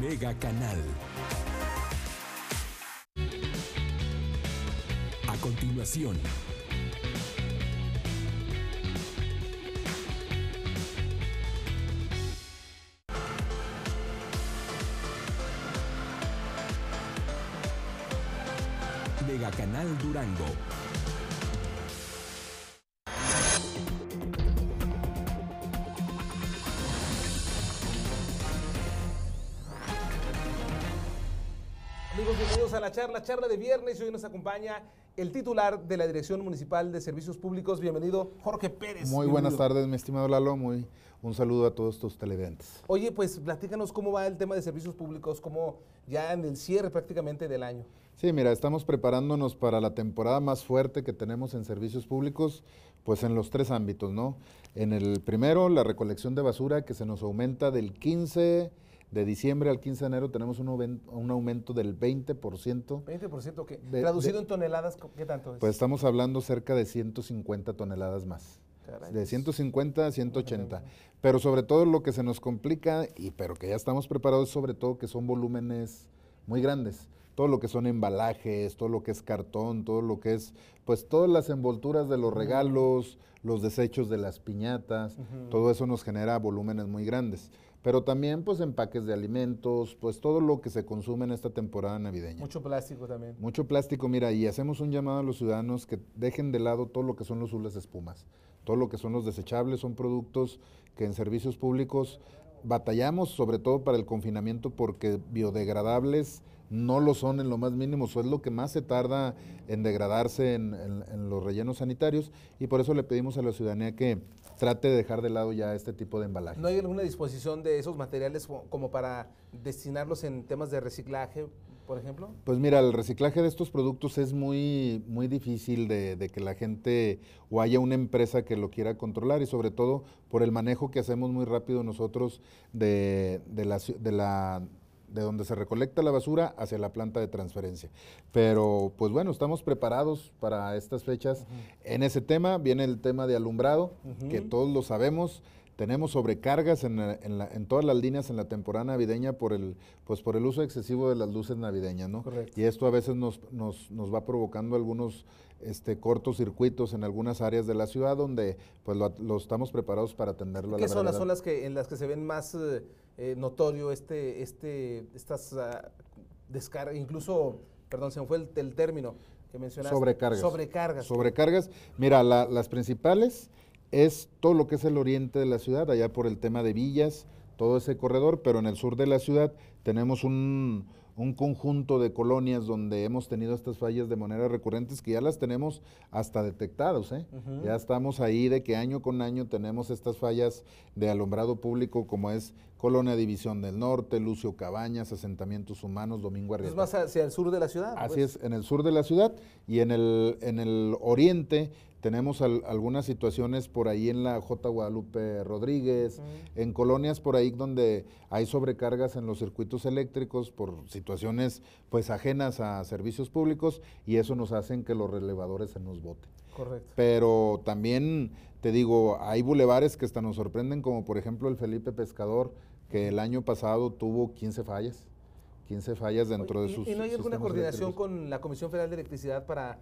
Mega Canal. A continuación. Mega Canal Durango. Bienvenidos a la charla, charla de viernes. Hoy nos acompaña el titular de la Dirección Municipal de Servicios Públicos. Bienvenido, Jorge Pérez. Muy Bienvenido. buenas tardes, mi estimado Lalo. Muy, un saludo a todos tus televidentes. Oye, pues platícanos cómo va el tema de servicios públicos, cómo ya en el cierre prácticamente del año. Sí, mira, estamos preparándonos para la temporada más fuerte que tenemos en servicios públicos, pues en los tres ámbitos, ¿no? En el primero, la recolección de basura, que se nos aumenta del 15 de diciembre al 15 de enero, tenemos un, aumen- un aumento del 20%. 20% que De- traducido de- en toneladas, ¿qué tanto es? Pues estamos hablando cerca de 150 toneladas más. De es- 150 a 180. Pero sobre todo lo que se nos complica, y pero que ya estamos preparados, sobre todo que son volúmenes muy grandes. Todo lo que son embalajes, todo lo que es cartón, todo lo que es, pues todas las envolturas de los regalos, los desechos de las piñatas, todo eso nos genera volúmenes muy grandes. Pero también pues empaques de alimentos, pues todo lo que se consume en esta temporada navideña. Mucho plástico también. Mucho plástico, mira, y hacemos un llamado a los ciudadanos que dejen de lado todo lo que son los hules de espumas, todo lo que son los desechables, son productos que en servicios públicos batallamos, sobre todo para el confinamiento, porque biodegradables no lo son en lo más mínimo, eso es lo que más se tarda en degradarse en, en- en los rellenos sanitarios, y por eso le pedimos a la ciudadanía que trate de dejar de lado ya este tipo de embalajes. ¿No hay alguna disposición de esos materiales co- como para destinarlos en temas de reciclaje, por ejemplo? Pues mira, el reciclaje de estos productos es muy, muy difícil de, de que la gente o haya una empresa que lo quiera controlar y sobre todo por el manejo que hacemos muy rápido nosotros de, de la, de la de donde se recolecta la basura hacia la planta de transferencia. Pero pues bueno, estamos preparados para estas fechas. En ese tema viene el tema de alumbrado, que todos lo sabemos. Tenemos sobrecargas en, la- en la- en todas las líneas en la temporada navideña por el, pues por el uso excesivo de las luces navideñas, ¿no? Correcto. Y esto a veces nos, nos, nos va provocando algunos este, cortocircuitos en algunas áreas de la ciudad donde pues lo, lo estamos preparados para atenderlo a ¿Qué la zonas brevedad. son las que en las que se ven más eh, eh, notorio este, este, estas ah, descargas, incluso, perdón, se me fue el, el término que mencionaste. Sobrecargas. Sobrecargas. Sobrecargas. Mira, la- las principales es todo lo que es el oriente de la ciudad, allá por el tema de villas, todo ese corredor, pero en el sur de la ciudad tenemos un, un conjunto de colonias donde hemos tenido estas fallas de manera recurrentes que ya las tenemos hasta detectados. ¿eh? Ya estamos ahí de que año con año tenemos estas fallas de alumbrado público como es Colonia División del Norte, Lucio Cabañas, Asentamientos Humanos, Domingo Es Arrieta. más hacia el sur de la ciudad. Así pues. es, en el sur de la ciudad y en el, en el oriente tenemos al- algunas situaciones por ahí en la J. Guadalupe Rodríguez, en colonias por ahí donde hay sobrecargas en los circuitos eléctricos por situaciones pues ajenas a servicios públicos y eso nos hacen que los relevadores se nos boten. Correcto. Pero también te digo, hay bulevares que hasta nos sorprenden, como por ejemplo el Felipe Pescador, que el año pasado tuvo 15 fallas. 15 fallas dentro Oye, de ¿y- sus ¿Y no hay alguna coordinación con la Comisión Federal de Electricidad para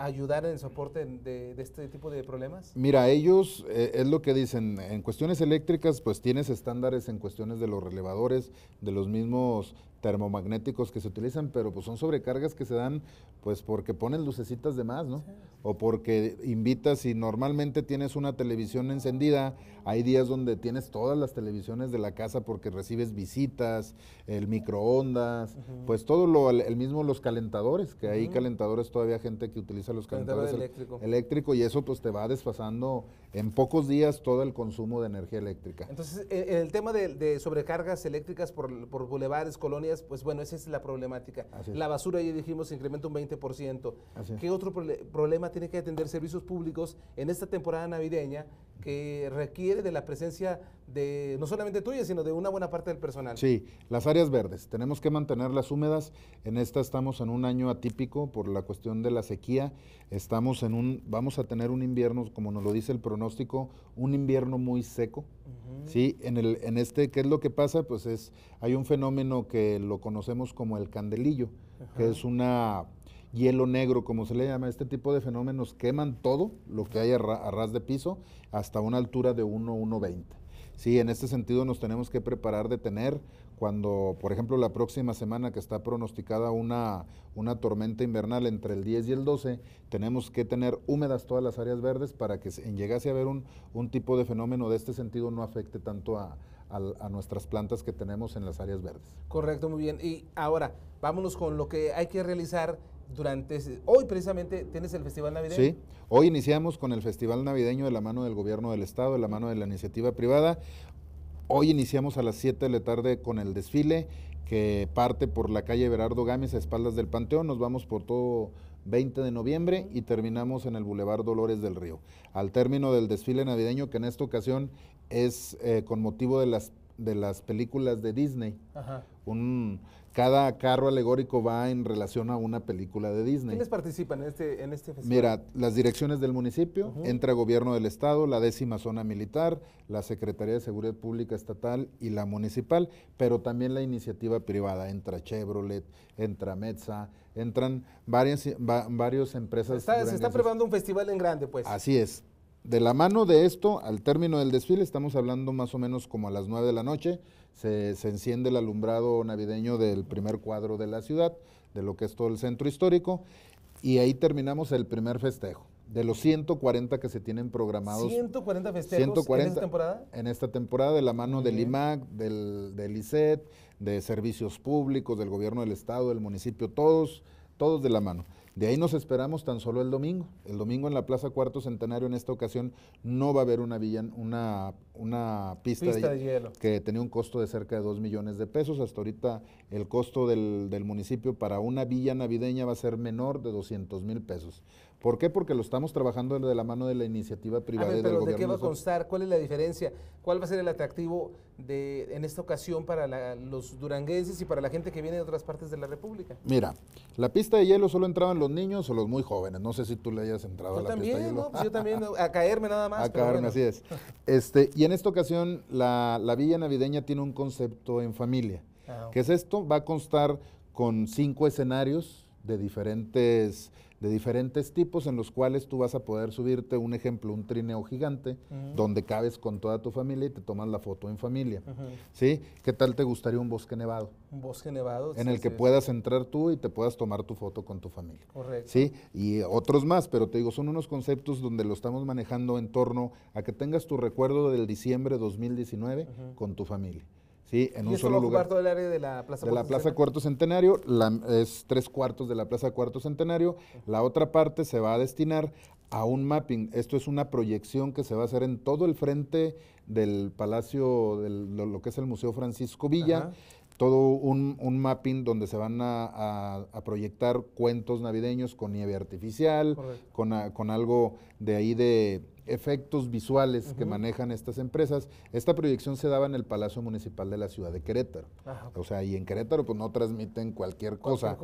ayudar en el soporte de, de este tipo de problemas? Mira, ellos, eh, es lo que dicen, en cuestiones eléctricas, pues tienes estándares en cuestiones de los relevadores, de los mismos termomagnéticos que se utilizan, pero pues son sobrecargas que se dan pues porque pones lucecitas de más, ¿no? O porque invitas y normalmente tienes una televisión encendida, hay días donde tienes todas las televisiones de la casa porque recibes visitas, el microondas, pues todo lo, el mismo los calentadores, que hay calentadores todavía gente que utiliza los Calentador calentadores el- eléctrico. eléctrico y eso pues te va desfasando en pocos días todo el consumo de energía eléctrica. Entonces, en en el tema de, de sobrecargas eléctricas por, por bulevares, colonias, pues bueno, esa es la problemática. Es. La basura, ya dijimos, se incrementa un 20%. Así es. ¿Qué otro problema tiene que atender servicios públicos en esta temporada navideña que requiere de la presencia de no solamente tuya, sino de una buena parte del personal. Sí, las áreas verdes, tenemos que mantenerlas húmedas. En esta estamos en un año atípico por la cuestión de la sequía. Estamos en un, vamos a tener un invierno, como nos lo dice el pronóstico, un invierno muy seco. Sí, en, el, en este, ¿qué es lo que pasa? Pues es, hay un fenómeno que lo conocemos como el candelillo, que es una hielo negro, como se le llama, este tipo de fenómenos queman todo lo que hay a, ras de piso hasta una altura de 1, 1,20. Sí, en este sentido nos tenemos que preparar de tener cuando, por ejemplo, la próxima semana que está pronosticada una, una tormenta invernal entre el 10 y el 12, tenemos que tener húmedas todas las áreas verdes para que en llegase a haber un, un tipo de fenómeno de este sentido no afecte tanto a, a, nuestras plantas que tenemos en las áreas verdes. Correcto, muy bien. Y ahora, vámonos con lo que hay que realizar durante hoy precisamente tienes el Festival Navideño. Sí, hoy iniciamos con el Festival Navideño de la mano del gobierno del estado, de la mano de la iniciativa privada. Hoy iniciamos a las 7 de la tarde con el desfile que parte por la calle Berardo Gámez a espaldas del Panteón, nos vamos por todo 20 de noviembre y terminamos en el Boulevard Dolores del Río. Al término del desfile navideño, que en esta ocasión es eh, con motivo de las, de las películas de Disney, un cada carro alegórico va en relación a una película de Disney. ¿Quiénes participan en este, en este festival? Mira, las direcciones del municipio, entra gobierno del estado, la décima zona militar, la Secretaría de Seguridad Pública Estatal y la municipal, pero también la iniciativa privada, entra Chevrolet, entra Metza, entran varias, varios empresas. se está preparando un festival en grande, pues. Así es. De la mano de esto, al término del desfile, estamos hablando más o menos como a las 9 de la noche, se, enciende el alumbrado navideño del primer cuadro de la ciudad, de lo que es todo el centro histórico, y ahí terminamos el primer festejo. De los 140 que se tienen programados. 140 festejos en esta temporada. En esta temporada, de la mano del IMAC, del, del ICET, de servicios públicos, del gobierno del estado, del municipio, todos, todos de la mano. De ahí nos esperamos tan solo el domingo. El domingo en la Plaza Cuarto Centenario en esta ocasión no va a haber una, una, una pista, de, hielo que tenía un costo de cerca de 2 millones de pesos. Hasta ahorita el costo del, del municipio para una villa navideña va a ser menor de 200 mil pesos. ¿Por qué? Porque lo estamos trabajando de la mano de la iniciativa privada y del pero ¿De qué va a constar? ¿Cuál es la diferencia? ¿Cuál va a ser el atractivo de, en esta ocasión para los duranguenses y para la gente que viene de otras partes de la República? Mira, la pista de hielo solo entraban los niños o los muy jóvenes. No sé si tú le hayas entrado a la también, pista de hielo. No, pues yo también, a caerme nada más. A caerme, así es. Este, y en esta ocasión, la, Villa Navideña tiene un concepto en familia. Ah, ¿Qué es esto? Va a constar con cinco escenarios de diferentes de diferentes tipos en los cuales tú vas a poder subirte, un ejemplo, un trineo gigante, donde cabes con toda tu familia y te tomas la foto en familia. ¿Sí? ¿Qué tal te gustaría un bosque nevado? Un bosque nevado. En el que puedas entrar tú y te puedas tomar tu foto con tu familia. Correcto. ¿Sí? Y otros más, pero te digo, son unos conceptos donde lo estamos manejando en torno a que tengas tu recuerdo del diciembre 2019 con tu familia. Sí, en un solo lugar. todo el área de la Plaza De la Plaza Cuarto Centenario, es tres cuartos de la Plaza Cuarto Centenario. La otra parte se va a destinar a un mapping. Esto es una proyección que se va a hacer en todo el frente del Palacio, de lo, que es el Museo Francisco Villa. Todo un, mapping donde se van a, proyectar cuentos navideños con nieve artificial, con, con algo de ahí de efectos visuales que manejan estas empresas. Esta proyección se daba en el Palacio Municipal de la Ciudad de Querétaro. O sea, y en Querétaro pues no transmiten cualquier cosa.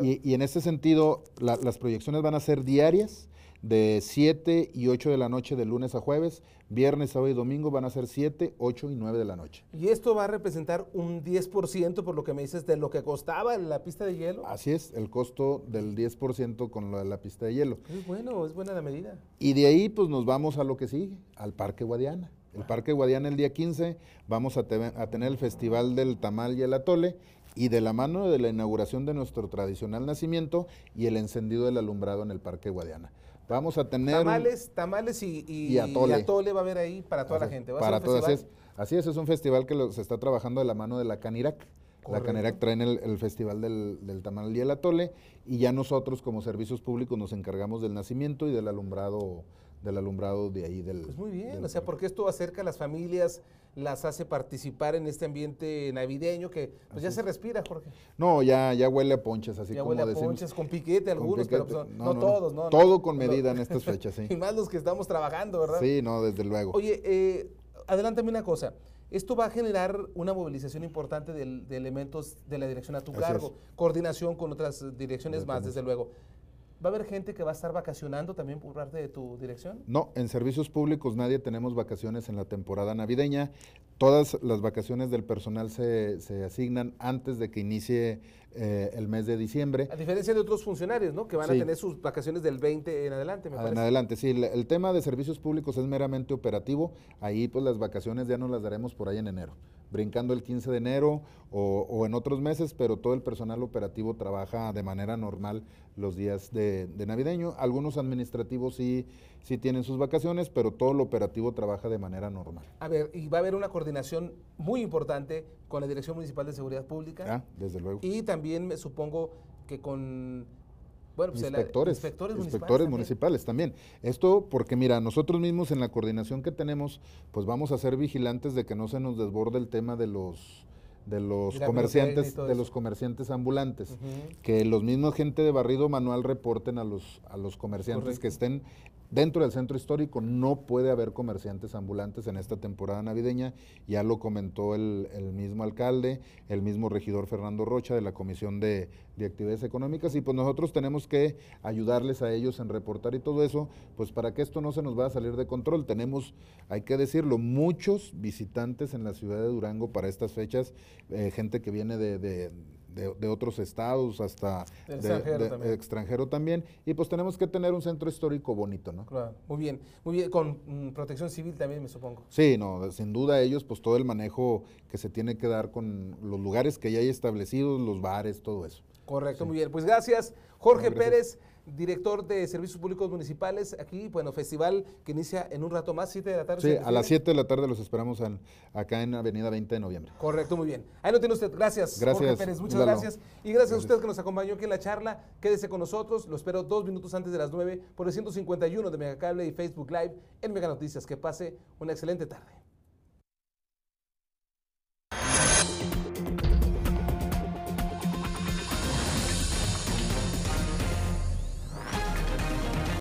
y, y, en ese sentido, las proyecciones van a ser diarias de 7 y 8 de la noche de lunes a jueves, viernes, sábado y domingo van a ser 7, 8 y 9 de la noche. ¿Y esto va a representar un 10% por lo que me dices de lo que costaba la pista de hielo? Así es, el costo del 10% con lo de la pista de hielo. Es bueno, es buena la medida. Y de ahí pues nos vamos a lo que sigue, al Parque Guadiana. El Parque Guadiana el día 15 vamos a, a tener el Festival del Tamal y el Atole y de la mano de la inauguración de nuestro tradicional nacimiento y el encendido del alumbrado en el Parque Guadiana. Vamos a tener... Tamales, tamales y, atole. va a haber ahí para toda la gente. para todas. Así es, así es, es un festival que se está trabajando de la mano de la Canirac. La Canirac trae el, el festival del, del, tamal y el atole y ya nosotros como servicios públicos nos encargamos del nacimiento y del alumbrado del alumbrado de ahí del... Pues muy bien, o sea, porque esto acerca a las familias las hace participar en este ambiente navideño que pues ya se respira, Jorge. No, ya, ya huele a ponches, así Ya como huele a decimos. ponches con piquete con algunos, pero piquete. pues, no, no todos, ¿no? Todo con medida en estas fechas, sí. y más los que estamos trabajando, ¿verdad? Sí, no, desde luego. Oye, eh, adelántame una cosa. Esto va a generar una movilización importante de, elementos de la dirección a tu Así cargo, es. coordinación con otras direcciones más, desde luego. ¿Va a haber gente que va a estar vacacionando también por parte de tu dirección? No, en servicios públicos nadie tenemos vacaciones en la temporada navideña. Todas las vacaciones del personal se, se asignan antes de que inicie eh, el mes de diciembre. A diferencia de otros funcionarios, ¿no? Que van a tener sus vacaciones del 20 en adelante, me En parece. adelante, sí, el, el tema de servicios públicos es meramente operativo. Ahí pues las vacaciones ya nos las daremos por ahí en enero, brincando el 15 de enero o, o en otros meses, pero todo el personal operativo trabaja de manera normal los días de, de navideño. Algunos administrativos sí, sí tienen sus vacaciones, pero todo el operativo trabaja de manera normal. A ver, y va a haber una coordinación muy importante con la Dirección Municipal de Seguridad Pública Ah, desde luego. y también me supongo que con bueno, pues, inspectores, inspectores, inspectores municipales. también. municipales también. Esto porque mira, nosotros mismos en la coordinación que tenemos, pues vamos a ser vigilantes de que no se nos desborde el tema de los de los comerciantes de los comerciantes ambulantes, que los mismos gente de barrido manual reporten a los a los comerciantes Correcto. que estén dentro del centro histórico. No puede haber comerciantes ambulantes en esta temporada navideña. Ya lo comentó el, el mismo alcalde, el mismo regidor Fernando Rocha de la Comisión de, de Actividades Económicas. Y pues nosotros tenemos que ayudarles a ellos en reportar y todo eso, pues para que esto no se nos vaya a salir de control. Tenemos, hay que decirlo, muchos visitantes en la ciudad de Durango para estas fechas, eh, gente que viene de- de- de- de otros estados hasta de- extranjero de- también. extranjero también y pues tenemos que tener un centro histórico bonito, ¿no? Claro, muy bien, muy bien, con mm, protección civil también me supongo. Sí, no, sin duda ellos, pues todo el manejo que se tiene que dar con los lugares que ya hay establecidos, los bares, todo eso. Correcto, muy bien. Pues gracias, Jorge No, gracias. Pérez, director de Servicios Públicos Municipales. Aquí, bueno, festival que inicia en un rato más, 7 de la tarde. Sí, ¿se a las refiere? 7 de la tarde los esperamos en- acá en Avenida 20 de noviembre. Correcto, muy bien. Ahí lo tiene usted. Gracias, Jorge Gracias, Pérez. Muchas Lalo. gracias. Y gracias, a Gracias. usted que nos acompañó aquí en la charla. Quédese con nosotros. Lo espero dos minutos antes de las 9 por el 151 de Megacable y Facebook Live en Mega Noticias. Que pase una excelente tarde.